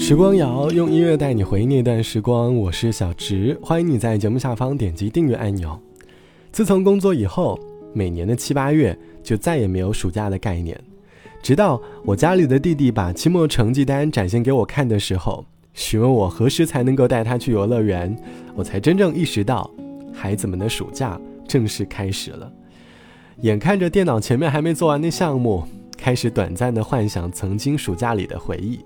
时光谣用音乐带你回忆那段时光，我是小植，欢迎你在节目下方点击订阅按钮。自从工作以后，每年的七八月就再也没有暑假的概念。直到我家里的弟弟把期末成绩单展现给我看的时候，询问我何时才能够带他去游乐园，我才真正意识到，孩子们的暑假正式开始了。眼看着电脑前面还没做完的项目，开始短暂的幻想曾经暑假里的回忆。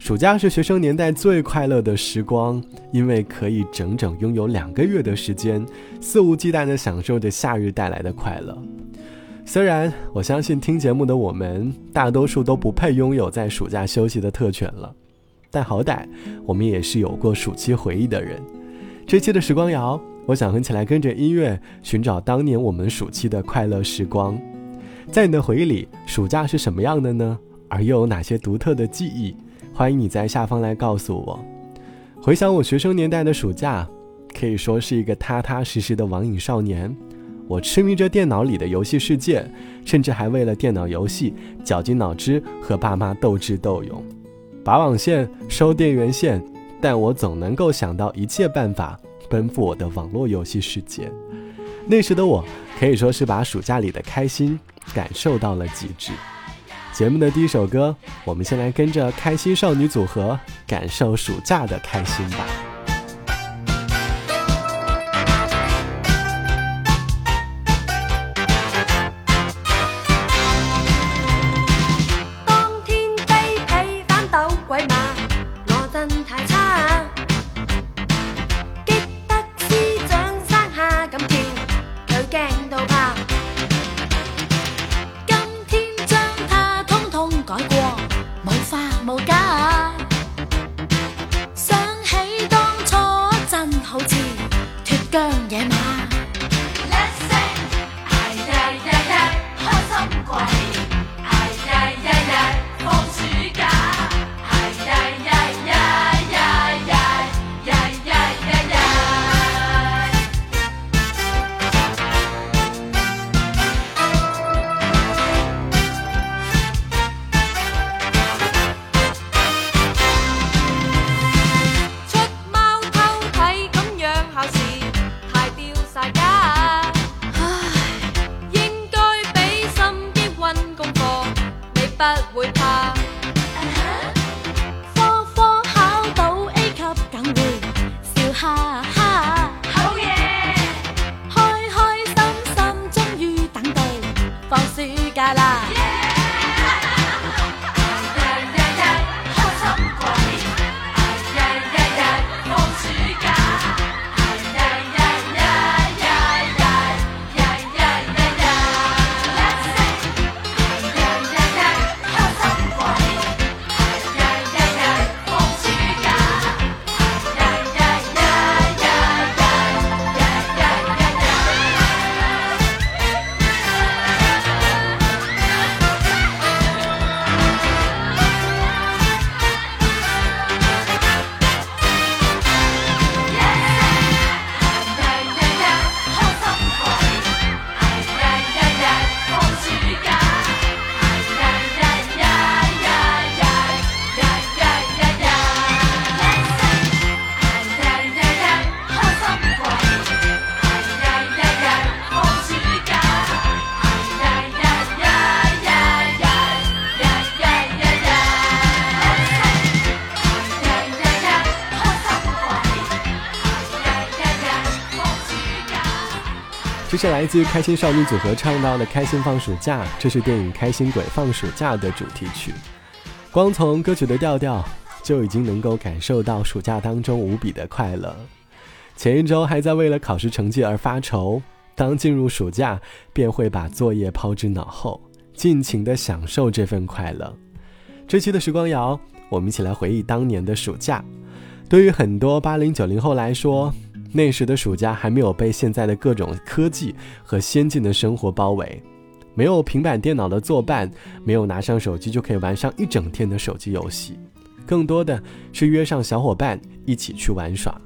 暑假是学生年代最快乐的时光，因为可以整整拥有两个月的时间，肆无忌惮地享受着夏日带来的快乐。虽然我相信听节目的我们大多数都不配拥有在暑假休息的特权了，但好歹我们也是有过暑期回忆的人。这期的时光谣，我想一起来跟着音乐寻找当年我们暑期的快乐时光。在你的回忆里，暑假是什么样的呢？而又有哪些独特的记忆？欢迎你在下方来告诉我。回想我学生年代的暑假，可以说是一个踏踏实实的网瘾少年。我痴迷着电脑里的游戏世界，甚至还为了电脑游戏绞尽脑汁和爸妈斗智斗勇，拔网线、收电源线，但我总能够想到一切办法奔赴我的网络游戏世界。那时的我可以说是把暑假里的开心感受到了极致。节目的第一首歌，我们先来跟着开心少女组合感受暑假的开心吧。是来自开心少女组合唱到的《开心放暑假》，这是电影《开心鬼放暑假》的主题曲。光从歌曲的调调，就已经能够感受到暑假当中无比的快乐。前一周还在为了考试成绩而发愁，当进入暑假，便会把作业抛之脑后，尽情的享受这份快乐。这期的时光谣，我们一起来回忆当年的暑假。对于很多八零九零后来说，那时的暑假还没有被现在的各种科技和先进的生活包围，没有平板电脑的作伴，没有拿上手机就可以玩上一整天的手机游戏，更多的是约上小伙伴一起去玩耍。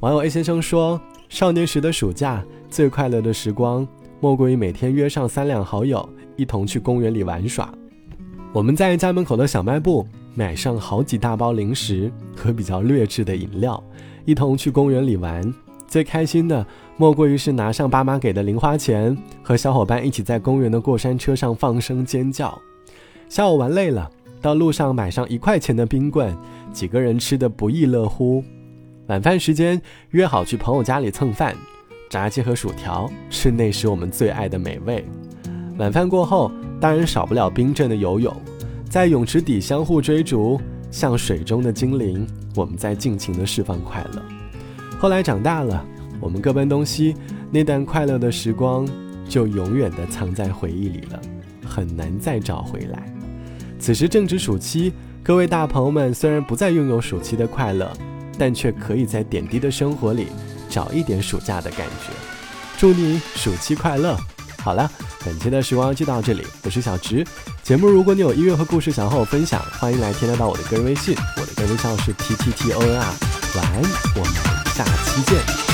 网友 A 先生说：“少年时的暑假最快乐的时光，莫过于每天约上三两好友，一同去公园里玩耍。我们在家门口的小卖部买上好几大包零食和比较劣质的饮料，一同去公园里玩。最开心的莫过于是拿上爸妈给的零花钱，和小伙伴一起在公园的过山车上放声尖叫。下午玩累了，到路上买上一块钱的冰棍，几个人吃的不亦乐乎。晚饭时间约好去朋友家里蹭饭，炸鸡和薯条是那时我们最爱的美味。晚饭过后，当然少不了冰镇的游泳，在泳池底相互追逐，像水中的精灵，我们在尽情的释放快乐。后来长大了，我们各奔东西，那段快乐的时光就永远的藏在回忆里了，很难再找回来。此时正值暑期，各位大朋友们虽然不再拥有暑期的快乐。但却可以在点滴的生活里找一点暑假的感觉。祝你暑期快乐！好了，本期的时光就到这里，我是小直。节目如果你有音乐和故事想和我分享，欢迎来添加到我的个人微信，我的个人微信号是 t t t o n r。晚安，我们下期见。